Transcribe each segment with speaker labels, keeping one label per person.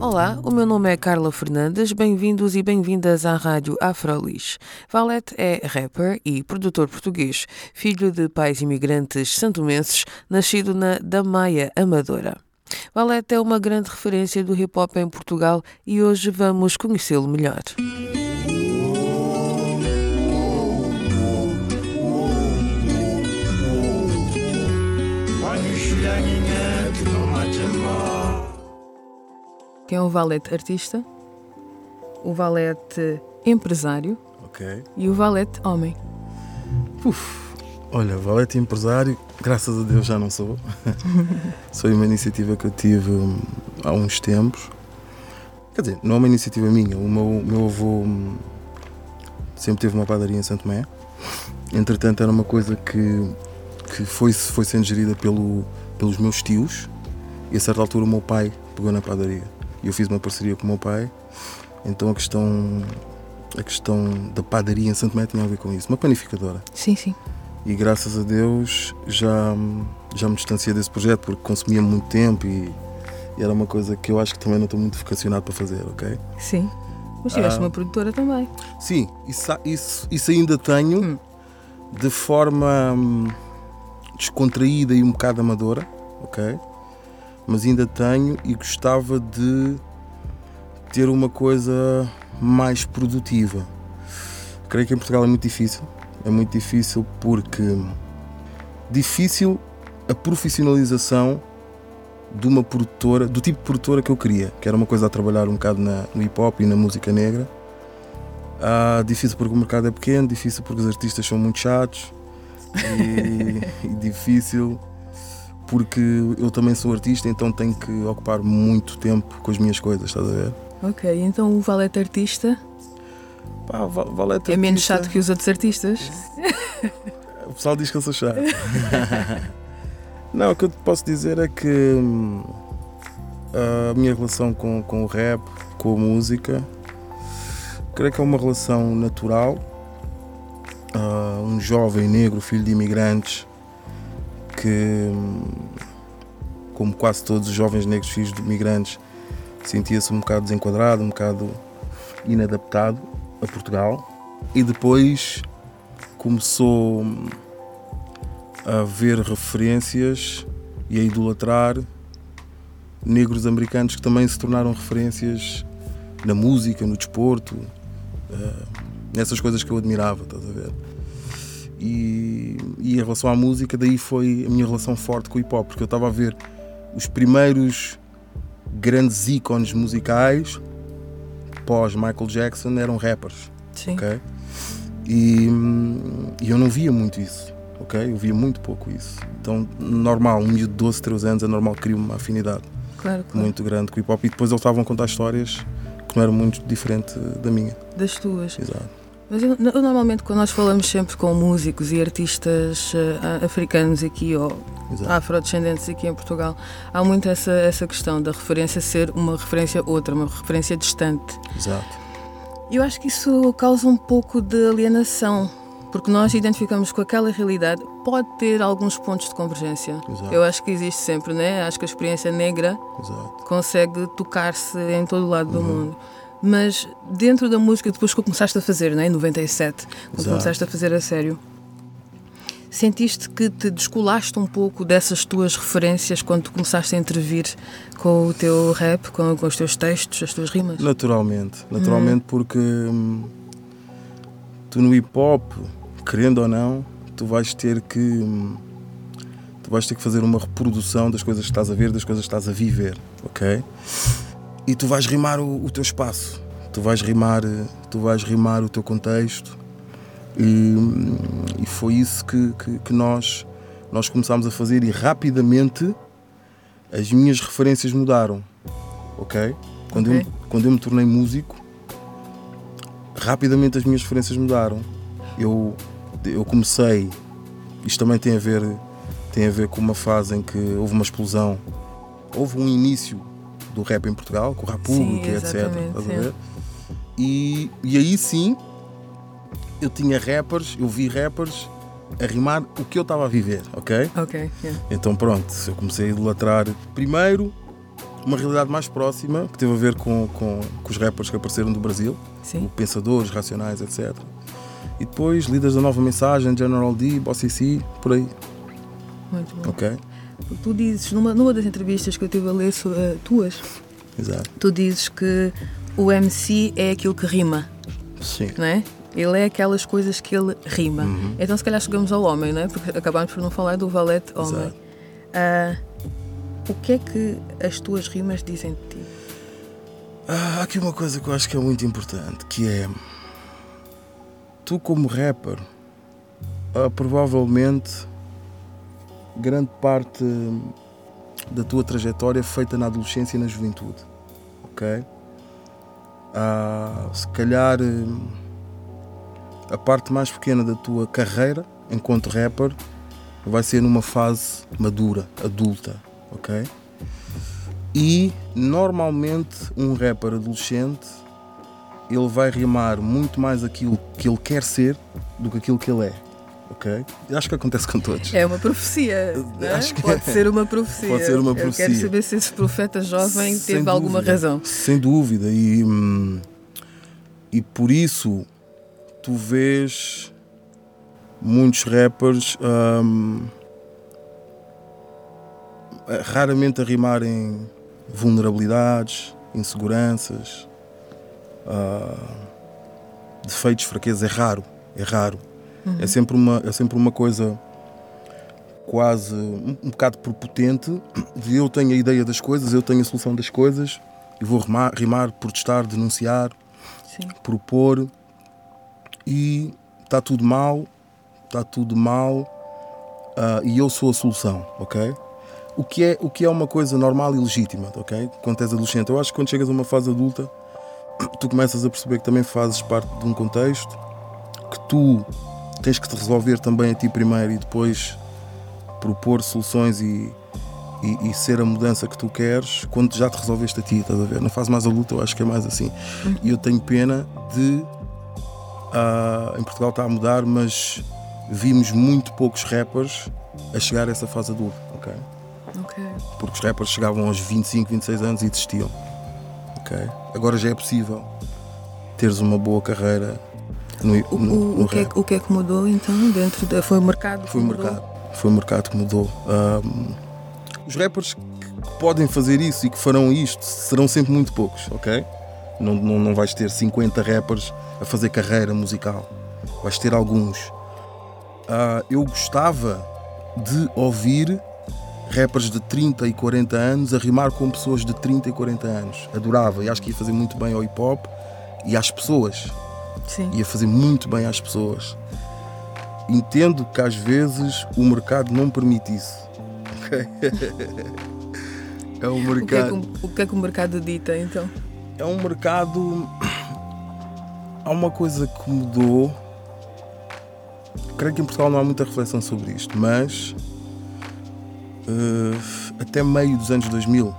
Speaker 1: Olá, o meu nome é Carla Fernandes, bem-vindos e bem-vindas à Rádio Afrolis. Valete é rapper e produtor português, filho de pais imigrantes santomenses, nascido na Damaia Amadora. Valete é uma grande referência do hip-hop em Portugal e hoje vamos conhecê-lo melhor. Quem é o Valete artista, o Valete empresário
Speaker 2: Ok.
Speaker 1: e o Valete homem.
Speaker 2: Uf. Olha, valete empresário, graças a Deus já não sou. Foi uma iniciativa que eu tive hum, há uns tempos. Quer dizer, não é uma iniciativa minha. O meu, meu avô hum, sempre teve uma padaria em Santo Tomé. Entretanto, era uma coisa que, que foi, foi sendo gerida pelo, pelos meus tios. E a certa altura o meu pai pegou na padaria. E eu fiz uma parceria com o meu pai. Então a questão, a questão da padaria em Santo Tomé tinha a ver com isso. Uma panificadora
Speaker 1: Sim, sim.
Speaker 2: e graças a Deus já, já me distanciei desse projeto porque consumia muito tempo e, e era uma coisa que eu acho que também não estou muito vocacionado para fazer, ok?
Speaker 1: Sim. Mas tiveste
Speaker 2: Ah.
Speaker 1: uma produtora também.
Speaker 2: Sim, isso, isso, isso ainda tenho
Speaker 1: Hum.
Speaker 2: de forma hum, descontraída e um bocado amadora, ok? Mas ainda tenho e gostava de ter uma coisa mais produtiva. Creio que em Portugal é muito difícil. É muito difícil porque difícil a profissionalização de uma produtora, do tipo de produtora que eu queria, que era uma coisa a trabalhar um bocado na, no hip hop e na música negra. Ah, difícil porque o mercado é pequeno, difícil porque os artistas são muito chatos e, e difícil porque eu também sou artista, então tenho que ocupar muito tempo com as minhas coisas, estás a ver?
Speaker 1: Ok, então o Valete artista
Speaker 2: Pá, Va- Valete
Speaker 1: é menos
Speaker 2: artista-
Speaker 1: chato que os outros artistas.
Speaker 2: O pessoal diz que eu sou chato. Não, o que eu te posso dizer é que hum, a minha relação com, com o rap, com a música, creio que é uma relação natural. Ah, um jovem negro, filho de imigrantes, que, como quase todos os jovens negros filhos de imigrantes, sentia-se um bocado desenquadrado, um bocado inadaptado a Portugal. E depois começou hum, a ver referências e a idolatrar negros americanos que também se tornaram referências na música, no desporto, eh, nessas coisas que eu admirava, estás a ver? E, e em relação à música, daí foi a minha relação forte com o hip hop, porque eu estava a ver os primeiros grandes ícones musicais pós Michael Jackson eram rappers
Speaker 1: Sim.
Speaker 2: ok? E, e eu não via muito isso, ok? Eu via muito pouco isso. Então, normal, um miúdo de 12, 13 anos é normal que cria uma afinidade
Speaker 1: Claro, claro.
Speaker 2: muito grande com o hip hop e depois eles estavam a contar histórias que não eram muito diferente da minha.
Speaker 1: Das tuas.
Speaker 2: Exato.
Speaker 1: Mas eu, eu normalmente, quando nós falamos sempre com músicos e artistas eh, africanos aqui ou
Speaker 2: Exato.
Speaker 1: afrodescendentes aqui em Portugal, há muito essa, essa questão da referência ser uma referência outra, uma referência distante.
Speaker 2: Exato.
Speaker 1: Eu acho que isso causa um pouco de alienação, porque nós identificamos com aquela realidade, pode ter alguns pontos de convergência.
Speaker 2: Exato.
Speaker 1: Eu acho que existe sempre, né? Acho que a experiência negra
Speaker 2: Exato.
Speaker 1: consegue tocar-se em todo o lado do mundo. Mas dentro da música, depois que começaste a fazer, né? em 97, quando
Speaker 2: Exato.
Speaker 1: começaste a fazer a sério, sentiste que te descolaste um pouco dessas tuas referências quando tu começaste a intervir com o teu rap, com, com os teus textos, as tuas rimas?
Speaker 2: Naturalmente. Naturalmente porque hum, tu no hip hop, querendo ou não, tu vais ter que. hum, tu vais ter que fazer uma reprodução das coisas que estás a ver, das coisas que estás a viver, ok? E tu vais rimar o, o teu espaço, tu vais rimar, eh, tu vais rimar o teu contexto. E, hum, e foi isso que, que, que nós, nós começámos a fazer e rapidamente as minhas referências mudaram, ok? Quando,
Speaker 1: Ok.
Speaker 2: eu, quando eu me tornei músico, rapidamente as minhas referências mudaram. Eu, eu comecei, isto também tem a ver tem a ver com uma fase em que houve uma explosão, houve um início do rap em Portugal, com o República,
Speaker 1: Sim,
Speaker 2: etc.
Speaker 1: sim.
Speaker 2: E, e aí sim eu tinha rappers, eu vi rappers a rimar o que eu estava a viver, ok?
Speaker 1: Ok. yeah.
Speaker 2: Então pronto, eu comecei a idolatrar primeiro uma realidade mais próxima que teve a ver com, com, com os rappers que apareceram do Brasil,
Speaker 1: Sim.
Speaker 2: Pensadores, Racionais, etc. E depois líderes da nova mensagem, General D, Bossy C, por aí,
Speaker 1: Muito bom.
Speaker 2: ok?
Speaker 1: Tu dizes, numa, numa das entrevistas que eu tive a ler eh, tuas,
Speaker 2: Exato.
Speaker 1: tu dizes que o MC é aquilo que rima,
Speaker 2: Sim.
Speaker 1: não é? Ele é aquelas coisas que ele rima.
Speaker 2: Uhum.
Speaker 1: Então, se calhar, chegamos ao homem, não é? Porque acabámos por não falar do valete homem.
Speaker 2: Exato.
Speaker 1: Ah, o que é que as tuas rimas dizem de ti?
Speaker 2: Ah, há aqui uma coisa que eu acho que é muito importante, que é tu como rapper, ah, provavelmente grande parte da tua trajetória feita na adolescência e na juventude, ok? Ah, se calhar eh, a parte mais pequena da tua carreira enquanto rapper vai ser numa fase madura, adulta, ok? E normalmente um rapper adolescente ele vai rimar muito mais aquilo que ele quer ser do que aquilo que ele é. Ok? Eu Acho que acontece com todos.
Speaker 1: É uma profecia, é?
Speaker 2: Acho que
Speaker 1: Pode
Speaker 2: é.
Speaker 1: ser uma profecia.
Speaker 2: Pode ser uma
Speaker 1: Eu quero
Speaker 2: profecia.
Speaker 1: saber se esse profeta jovem
Speaker 2: Sem
Speaker 1: teve alguma
Speaker 2: dúvida.
Speaker 1: razão.
Speaker 2: Sem dúvida. E, hum, e por isso tu vês muitos rappers hum, raramente a rimarem vulnerabilidades, inseguranças, ah, defeitos, fraquezas. É raro. É raro. É, sempre uma, é sempre uma coisa quase um, um bocado prepotente de eu tenho a ideia das coisas, eu tenho a solução das coisas e vou rimar, rimar protestar, denunciar,
Speaker 1: Sim.
Speaker 2: propor e está tudo mal, está tudo mal ah, e eu sou a solução, ok? O que, é, o que é uma coisa normal e legítima, ok? Quando és adolescente. Eu acho que quando chegas a uma fase adulta, tu começas a perceber que também fazes parte de um contexto, que tu tens que te resolver também a ti primeiro e depois propor soluções e, e, e ser a mudança que tu queres quando já te resolveste a ti, estás a ver? Na fase mais adulta eu acho que é mais assim. E eu tenho pena de. ah, em Portugal está a mudar, mas vimos muito poucos rappers a chegar a essa fase adulta, ok?
Speaker 1: Ok.
Speaker 2: Porque os rappers chegavam aos 25, 26 anos e desistiam, ok? Agora já é possível teres uma boa carreira no,
Speaker 1: O,
Speaker 2: no, no
Speaker 1: o, que é, o que é que mudou então dentro da. Foi o mercado?
Speaker 2: Foi o
Speaker 1: mudou?
Speaker 2: mercado. Foi o mercado que mudou. Ahm, os rappers que podem fazer isso e que farão isto serão sempre muito poucos, ok? Não, não, não vais ter 50 rappers a fazer carreira musical. Vais ter alguns. Ah, eu gostava de ouvir rappers de 30 e 40 anos a rimar com pessoas de 30 e 40 anos. Adorava e acho que ia fazer muito bem ao hip hop e às pessoas
Speaker 1: Sim.
Speaker 2: ia fazer muito bem às pessoas. Entendo que às vezes o mercado não permite isso. ok? é um
Speaker 1: O que, é que,
Speaker 2: mercado.
Speaker 1: o- o que é que o mercado dita então?
Speaker 2: É um mercado. Há uma coisa que mudou. Creio que em Portugal não há muita reflexão sobre isto, mas eh, até meio dos anos 2000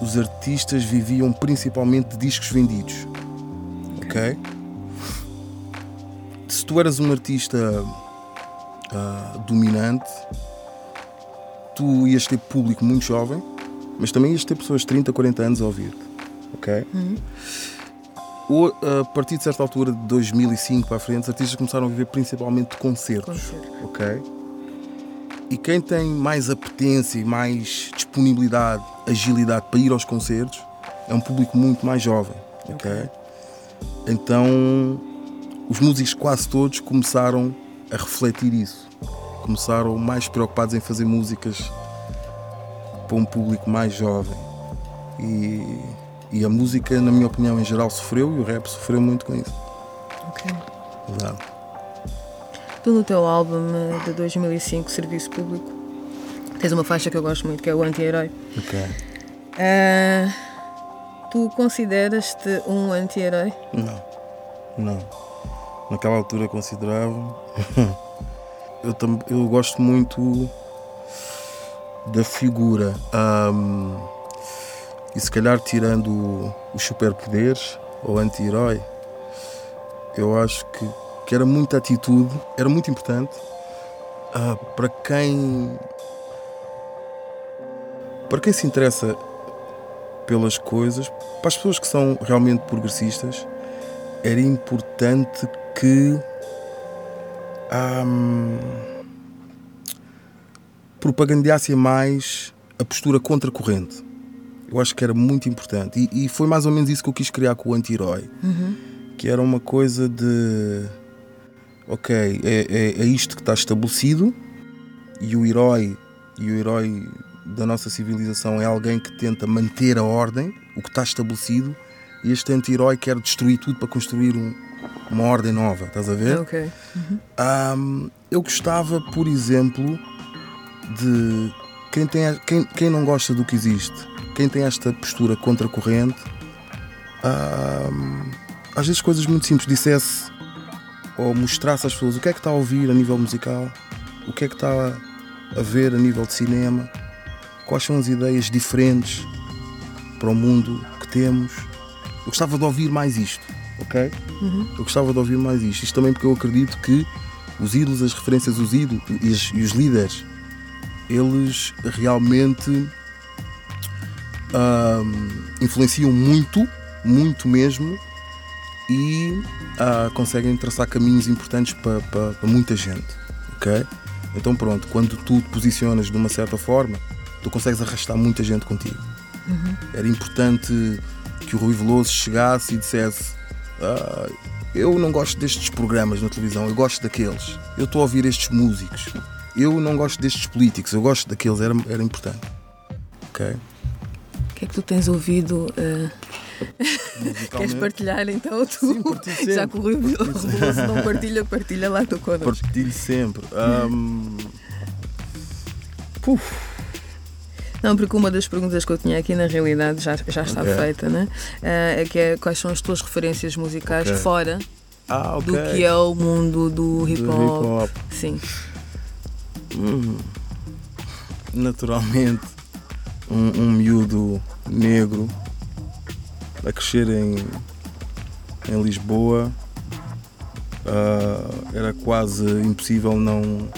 Speaker 2: os artistas viviam principalmente de discos vendidos. Ok? Se tu eras um artista ah, dominante, tu ias ter público muito jovem, mas também ias ter pessoas de 30, 40 anos a ouvir-te. Ok? Ou, a partir de certa altura de 2005 para a frente, os artistas começaram a viver principalmente de concertos.
Speaker 1: Concerto.
Speaker 2: Ok? E quem tem mais apetência e mais disponibilidade, agilidade para ir aos concertos é um público muito mais jovem. Ok? Então, os músicos quase todos começaram a refletir isso. Começaram mais preocupados em fazer músicas para um público mais jovem. E, e a música, na minha opinião, em geral sofreu e o rap sofreu muito com isso.
Speaker 1: Ok.
Speaker 2: Verdade.
Speaker 1: Tu no teu álbum de 2005, Serviço Público, tens uma faixa que eu gosto muito, que é o Anti-Herói.
Speaker 2: Ok.
Speaker 1: Ah, Tu consideras-te um anti-herói?
Speaker 2: Não, não. Naquela altura considerava. eu, eu gosto muito da figura. Um, e se calhar tirando os superpoderes ou anti-herói, eu acho que, que era muita atitude, era muito importante uh, para quem para quem se interessa pelas coisas, para as pessoas que são realmente progressistas, era importante que um, propagandeassem mais a postura contracorrente. Eu acho que era muito importante. E, e, foi mais ou menos isso que eu quis criar com o anti-herói. Uhum. Que era uma coisa de. Ok, é, é, é isto que está estabelecido e o herói e o herói da nossa civilização é alguém que tenta manter a ordem, o que está estabelecido, e este anti-herói quer destruir tudo para construir um, uma ordem nova, estás a ver?
Speaker 1: Ok. Uhum.
Speaker 2: Um, eu gostava, por exemplo, de quem, tem, quem, quem não gosta do que existe, quem tem esta postura contracorrente, um, às vezes coisas muito simples, dissesse ou mostrasse às pessoas o que é que está a ouvir a nível musical, o que é que está a ver a nível de cinema, quais são as ideias diferentes para o mundo que temos. Eu gostava de ouvir mais isto, ok? Uhum. Eu gostava de ouvir mais isto. Isto também porque eu acredito que os ídolos, as referências, os ídolos e, os, e os líderes, eles realmente um, influenciam muito, muito mesmo, e uh, conseguem traçar caminhos importantes para, para, para muita gente, ok? Então pronto, quando tu te posicionas de uma certa forma, tu consegues arrastar muita gente contigo. Uhum. Era importante que o Rui Veloso chegasse e dissesse: ah, Eu não gosto destes programas na televisão, eu gosto daqueles. Eu estou a ouvir estes músicos. Eu não gosto destes políticos, eu gosto daqueles. Era, era importante. Ok?
Speaker 1: O que é que tu tens ouvido? Uh... Queres partilhar então tu?
Speaker 2: Sim,
Speaker 1: Já que o Rui Veloso não partilha, partilha lá tu connosco.
Speaker 2: Partilho sempre. Um...
Speaker 1: Puf. Não, porque uma das perguntas que eu tinha aqui na realidade já, já está okay. feita, né? Uh, é que é quais são as tuas referências musicais okay. fora
Speaker 2: ah, okay.
Speaker 1: do que é o mundo do hip hop.
Speaker 2: hip -hop.
Speaker 1: Sim.
Speaker 2: Hum, naturalmente, um, um miúdo negro a crescer em, em Lisboa uh, era quase impossível não,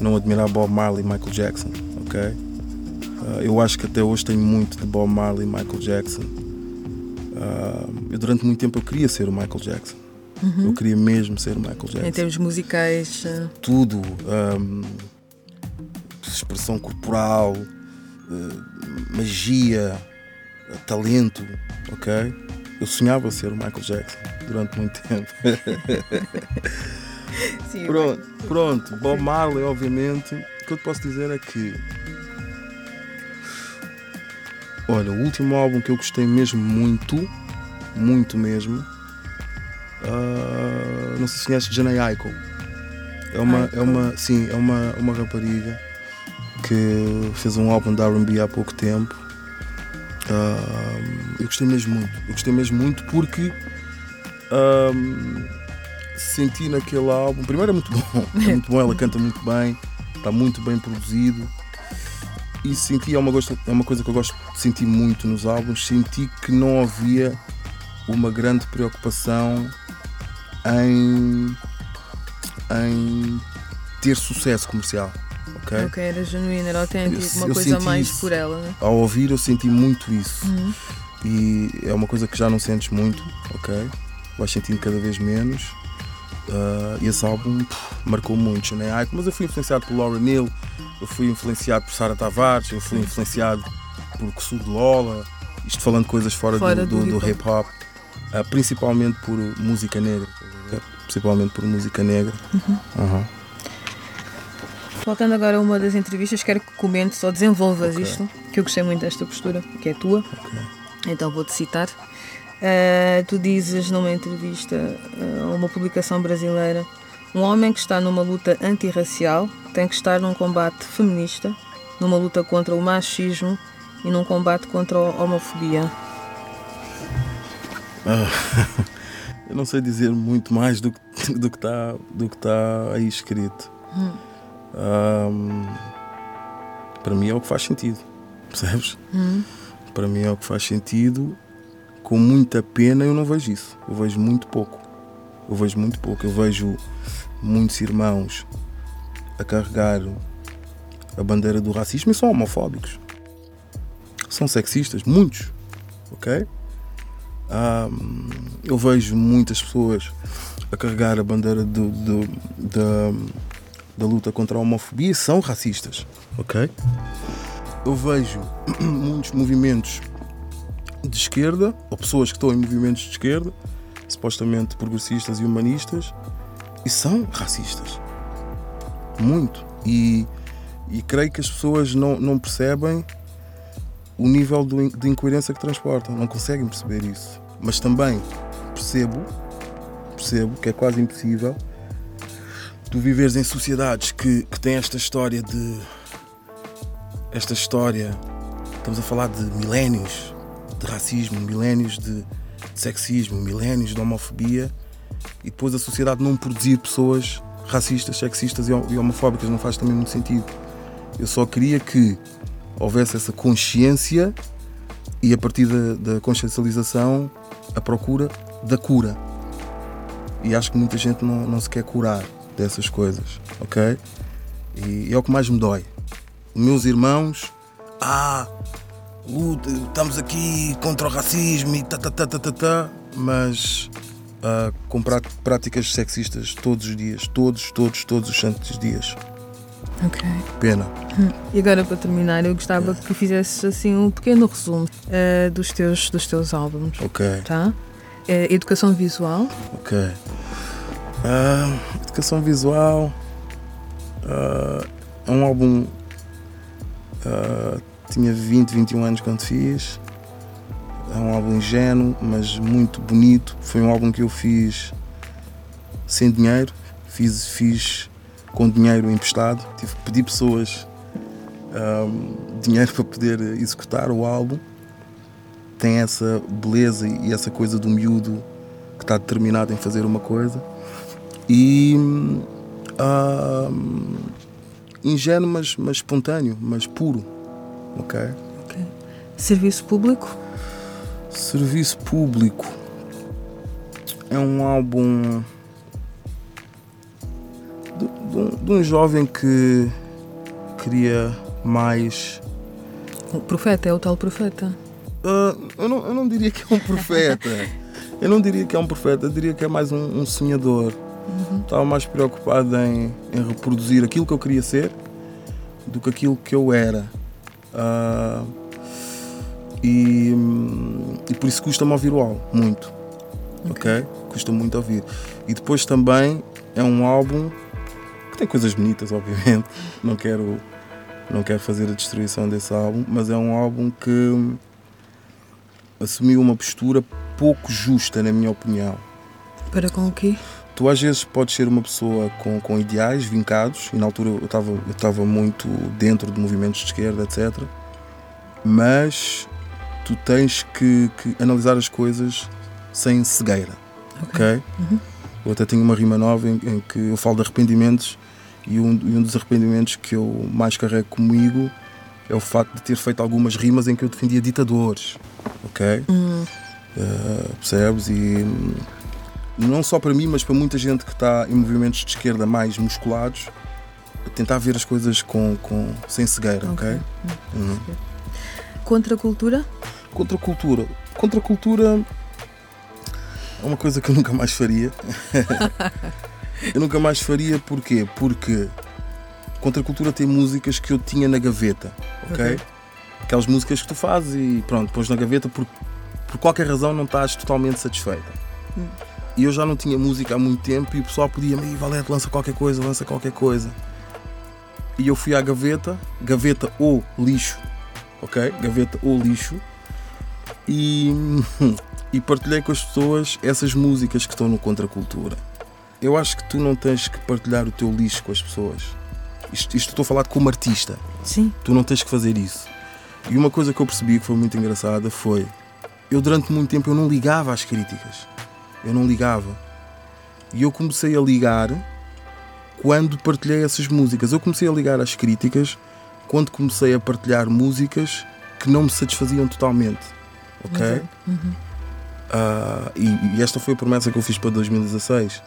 Speaker 2: não admirar Bob Marley e Michael Jackson, ok? Uh, eu acho que até hoje tem muito de Bob Marley e Michael Jackson. Uh, eu durante muito tempo eu queria ser o Michael Jackson. Uhum. Eu queria mesmo ser o Michael Jackson.
Speaker 1: Em termos musicais. Uh...
Speaker 2: Tudo. Um, expressão corporal, magia, talento, ok? Eu sonhava ser o Michael Jackson durante muito tempo.
Speaker 1: Sim,
Speaker 2: pronto, pronto, Bob Marley, obviamente. O que eu te posso dizer é que Olha, o último álbum que eu gostei mesmo muito, muito mesmo, uh, não sei se conheces Janae Aiko. É uma, é uma, sim, é uma, uma rapariga que fez um álbum de R&B há pouco tempo. Uh, eu gostei mesmo muito, eu gostei mesmo muito porque uh, senti naquele álbum, primeiro é muito bom, é muito bom, ela canta muito bem, está muito bem produzido e senti, é uma, é uma coisa que eu gosto de sentir muito nos álbuns, senti que não havia uma grande preocupação em, em ter sucesso comercial. Ok,
Speaker 1: okay era genuíno, era autêntico, uma eu coisa mais
Speaker 2: isso.
Speaker 1: por ela. Né?
Speaker 2: Ao ouvir, eu senti muito isso. Uhum. E é uma coisa que já não sentes muito, ok? Vais sentindo cada vez menos. Uh, e esse álbum pff, marcou muito, né? mas eu fui influenciado por Laura Neal, eu fui influenciado por Sara Tavares, eu fui influenciado por Kussu de Lola, isto falando coisas fora, fora do, do, do hip hop, uh, principalmente por música negra, principalmente por música negra. Uhum. Uhum.
Speaker 1: Voltando agora a uma das entrevistas, quero que comentes ou desenvolvas okay. isto, que eu gostei muito desta postura, que é tua. Okay. Então vou-te citar. Uh, tu dizes numa entrevista a uh, uma publicação brasileira um homem que está numa luta antirracial tem que estar num combate feminista, numa luta contra o machismo e num combate contra a homofobia.
Speaker 2: Ah, eu não sei dizer muito mais do, do que está do que tá aí escrito. Hum. Um, para mim é o que faz sentido, percebes? Hum. Para mim é o que faz sentido. Com muita pena eu não vejo isso. Eu vejo muito pouco. Eu vejo muito pouco. Eu vejo muitos irmãos a carregar a bandeira do racismo e são homofóbicos. São sexistas, muitos. Ok? Um, eu vejo muitas pessoas a carregar a bandeira do, do, da, da luta contra a homofobia e são racistas. Ok? Eu vejo muitos movimentos de esquerda, ou pessoas que estão em movimentos de esquerda, supostamente progressistas e humanistas, e são racistas. Muito. E, e creio que as pessoas não, não percebem o nível de incoerência que transportam, não conseguem perceber isso. Mas também percebo, percebo que é quase impossível tu viveres em sociedades que, que têm esta história de. Esta história. Estamos a falar de milénios de racismo, milénios de, de sexismo, milénios de homofobia e depois a sociedade não produzir pessoas racistas, sexistas e homofóbicas não faz também muito sentido. Eu só queria que houvesse essa consciência e a partir da, da consciencialização a procura da cura. E acho que muita gente não, não se quer curar dessas coisas, ok? E é o que mais me dói. Meus irmãos, ah, estamos aqui contra o racismo e tá, tá, tá, tá, tá, tá mas uh, com práticas sexistas todos os dias, todos, todos, todos os santos dias.
Speaker 1: Ok.
Speaker 2: Pena.
Speaker 1: E agora para terminar, eu gostava que fizesses assim um pequeno resumo uh, dos, teus, dos teus álbuns.
Speaker 2: Ok.
Speaker 1: Tá? Uh, educação visual.
Speaker 2: Ok. Uh, educação visual é um álbum. tinha 20, 21 anos quando fiz. É um álbum ingênuo, mas muito bonito. Foi um álbum que eu fiz sem dinheiro. Fiz, fiz com dinheiro emprestado. Tive que pedir pessoas um, dinheiro para poder executar o álbum. Tem essa beleza e essa coisa do miúdo que está determinado em fazer uma coisa. E um, ingênuo, mas, mas espontâneo, mas puro. Ok?
Speaker 1: Ok. Serviço público?
Speaker 2: Serviço público é um álbum de, de, um, de um jovem que queria mais.
Speaker 1: O profeta, é o tal profeta?
Speaker 2: Uh, eu, não, eu não diria que é um profeta. eu não diria que é um profeta, eu diria que é mais um, um sonhador. Uhum. Estava mais preocupado em, em, reproduzir aquilo que eu queria ser do que aquilo que eu era. Uh, e, e por isso custa-me ouvir o álbum, muito. Okay. ok? Custa muito ouvir. E depois também é um álbum que tem coisas bonitas, obviamente. Não quero, não quero fazer a destruição desse álbum, mas é um álbum que assumiu uma postura pouco justa, na minha opinião.
Speaker 1: Para com o quê?
Speaker 2: Tu às vezes podes ser uma pessoa com, com ideais vincados, e na altura eu estava eu estava muito dentro de movimentos de esquerda, etc. Mas tu tens que, que analisar as coisas sem cegueira, ok? okay? Uhum. Eu até tenho uma rima nova em, em, que eu falo de arrependimentos e um, e um dos arrependimentos que eu mais carrego comigo é o facto de ter feito algumas rimas em que eu defendia ditadores, ok? Uhum. Uh, percebes? E não só para mim, mas para muita gente que está em movimentos de esquerda mais musculados, tentar ver as coisas com, com, sem cegueira, ok? okay? Uhum.
Speaker 1: Contra a cultura?
Speaker 2: Contra a cultura. Contra a cultura é uma coisa que eu nunca mais faria. eu nunca mais faria porquê? Porque contra a cultura tem músicas que eu tinha na gaveta, ok? okay. Aquelas músicas que tu fazes e pronto, pões na gaveta por, por qualquer razão não estás totalmente satisfeita. Hum. E eu já não tinha música há muito tempo e o pessoal pedia-me, Valete, lança qualquer coisa, lança qualquer coisa. E eu fui à gaveta, gaveta ou lixo, ok? Gaveta ou lixo. E, e partilhei com as pessoas essas músicas que estão no Contracultura. Eu acho que tu não tens que partilhar o teu lixo com as pessoas. Isto, isto estou a falar como artista.
Speaker 1: Sim.
Speaker 2: Tu não tens que fazer isso. E uma coisa que eu percebi que foi muito engraçada foi eu durante muito tempo eu não ligava às críticas. Eu não ligava. E eu comecei a ligar quando partilhei essas músicas. Eu comecei a ligar às críticas quando comecei a partilhar músicas que não me satisfaziam totalmente. Ok?
Speaker 1: Uhum.
Speaker 2: Uh, e, e, esta foi a promessa que eu fiz para 2016.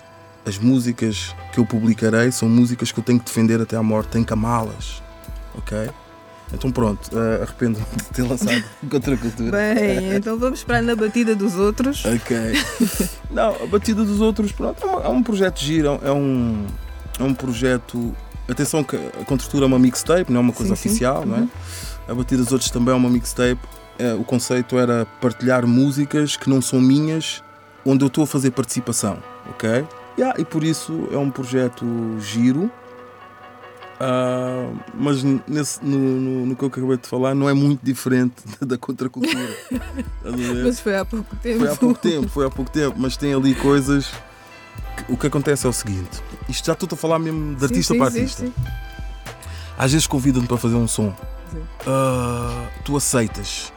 Speaker 2: As músicas que eu publicarei são músicas que eu tenho que defender até à morte, tenho que amá-las. Ok? Então pronto, uh, arrependo-me de ter lançado contra a cultura.
Speaker 1: Bem, então vamos para na batida dos outros.
Speaker 2: Ok. Não, a batida dos outros, pronto, é, um projeto giro, é um, é um projeto. Atenção que a contratura é uma mixtape, não é uma coisa sim, oficial, sim. não é? Uhum. A batida dos outros também é uma mixtape. É, o conceito era partilhar músicas que não são minhas, onde eu estou a fazer participação, ok? Yeah, e por isso é um projeto giro Uh, mas nesse, no, no, no, que eu acabei de falar não é muito diferente da contracultura.
Speaker 1: mas foi há pouco tempo.
Speaker 2: Foi há pouco tempo, foi há pouco tempo, mas tem ali coisas. O que acontece é o seguinte: isto já estou a falar mesmo de artista sim, para sim, artista. Sim, Às vezes convidam-te para fazer um som, uh, tu aceitas,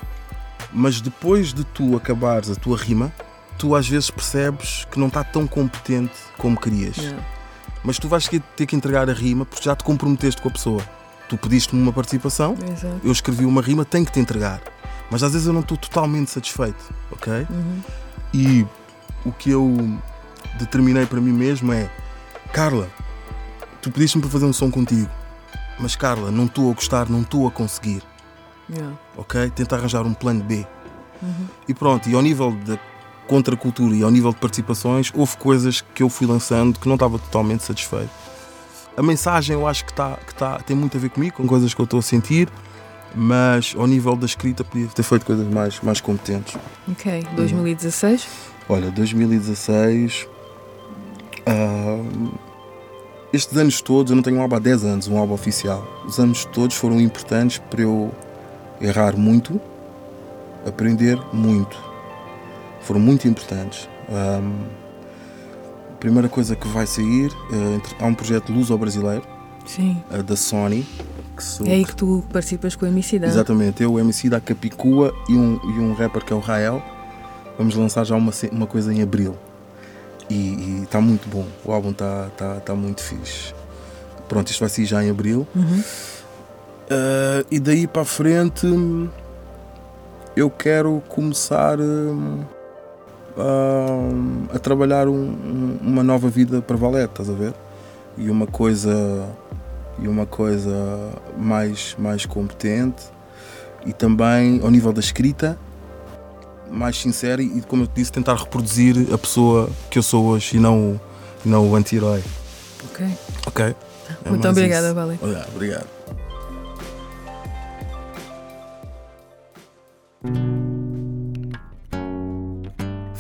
Speaker 2: mas depois de tu acabares a tua rima, tu às vezes percebes que não está tão competente como querias. Yeah mas tu vais ter que entregar a rima porque já te comprometeste com a pessoa. Tu pediste-me uma participação, Exato. eu escrevi uma rima, tenho que te entregar. Mas às vezes eu não estou totalmente satisfeito, ok? Uhum. E o que eu determinei para mim mesmo é: Carla, tu pediste-me para fazer um som contigo, mas Carla, não estou a gostar, não estou a conseguir. Yeah. Ok? Tenta arranjar um plano B. Uhum. E pronto, e ao nível da contra a cultura e ao nível de participações, houve coisas que eu fui lançando que não estava totalmente satisfeito. A mensagem eu acho que, tá, que tá, tem muito a ver comigo, com coisas que eu estou a sentir, mas ao nível da escrita podia ter feito coisas mais, mais competentes.
Speaker 1: Ok, 2016?
Speaker 2: Olha, 2016. Uh, estes anos todos, eu não tenho um álbum há 10 anos, um álbum oficial. Os anos todos foram importantes para eu errar muito, aprender muito foram muito importantes. Um, a primeira coisa que vai sair, uh, há um projeto luso-brasileiro uh, da Sony.
Speaker 1: Sou, é aí que tu participas com o MC da.
Speaker 2: Exatamente, eu, o MC da Capicua e um, e um rapper que é o Rael. Vamos lançar já uma, uma coisa em abril. E está muito bom, o álbum está tá, tá muito fixe. Pronto, isto vai sair já em abril. Uhum. Uh, e daí para a frente eu quero começar. Uh, a, a trabalhar um, uma nova vida para Valete, estás a ver? E uma coisa e uma coisa mais mais competente e também ao nível da escrita mais sincera e como eu te disse tentar reproduzir a pessoa que eu sou hoje e não o, não o anti-herói.
Speaker 1: Ok.
Speaker 2: Ok.
Speaker 1: É Muito obrigada, Vale.
Speaker 2: Obrigado.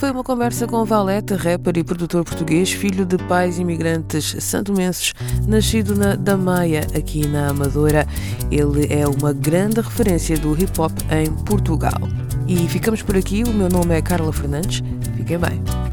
Speaker 1: Foi uma conversa com Valete, rapper e produtor português, filho de pais imigrantes santomenses, nascido na Damaia, aqui na Amadora. Ele é uma grande referência do hip hop em Portugal. E ficamos por aqui. O meu nome é Carla Fernandes. Fiquem bem.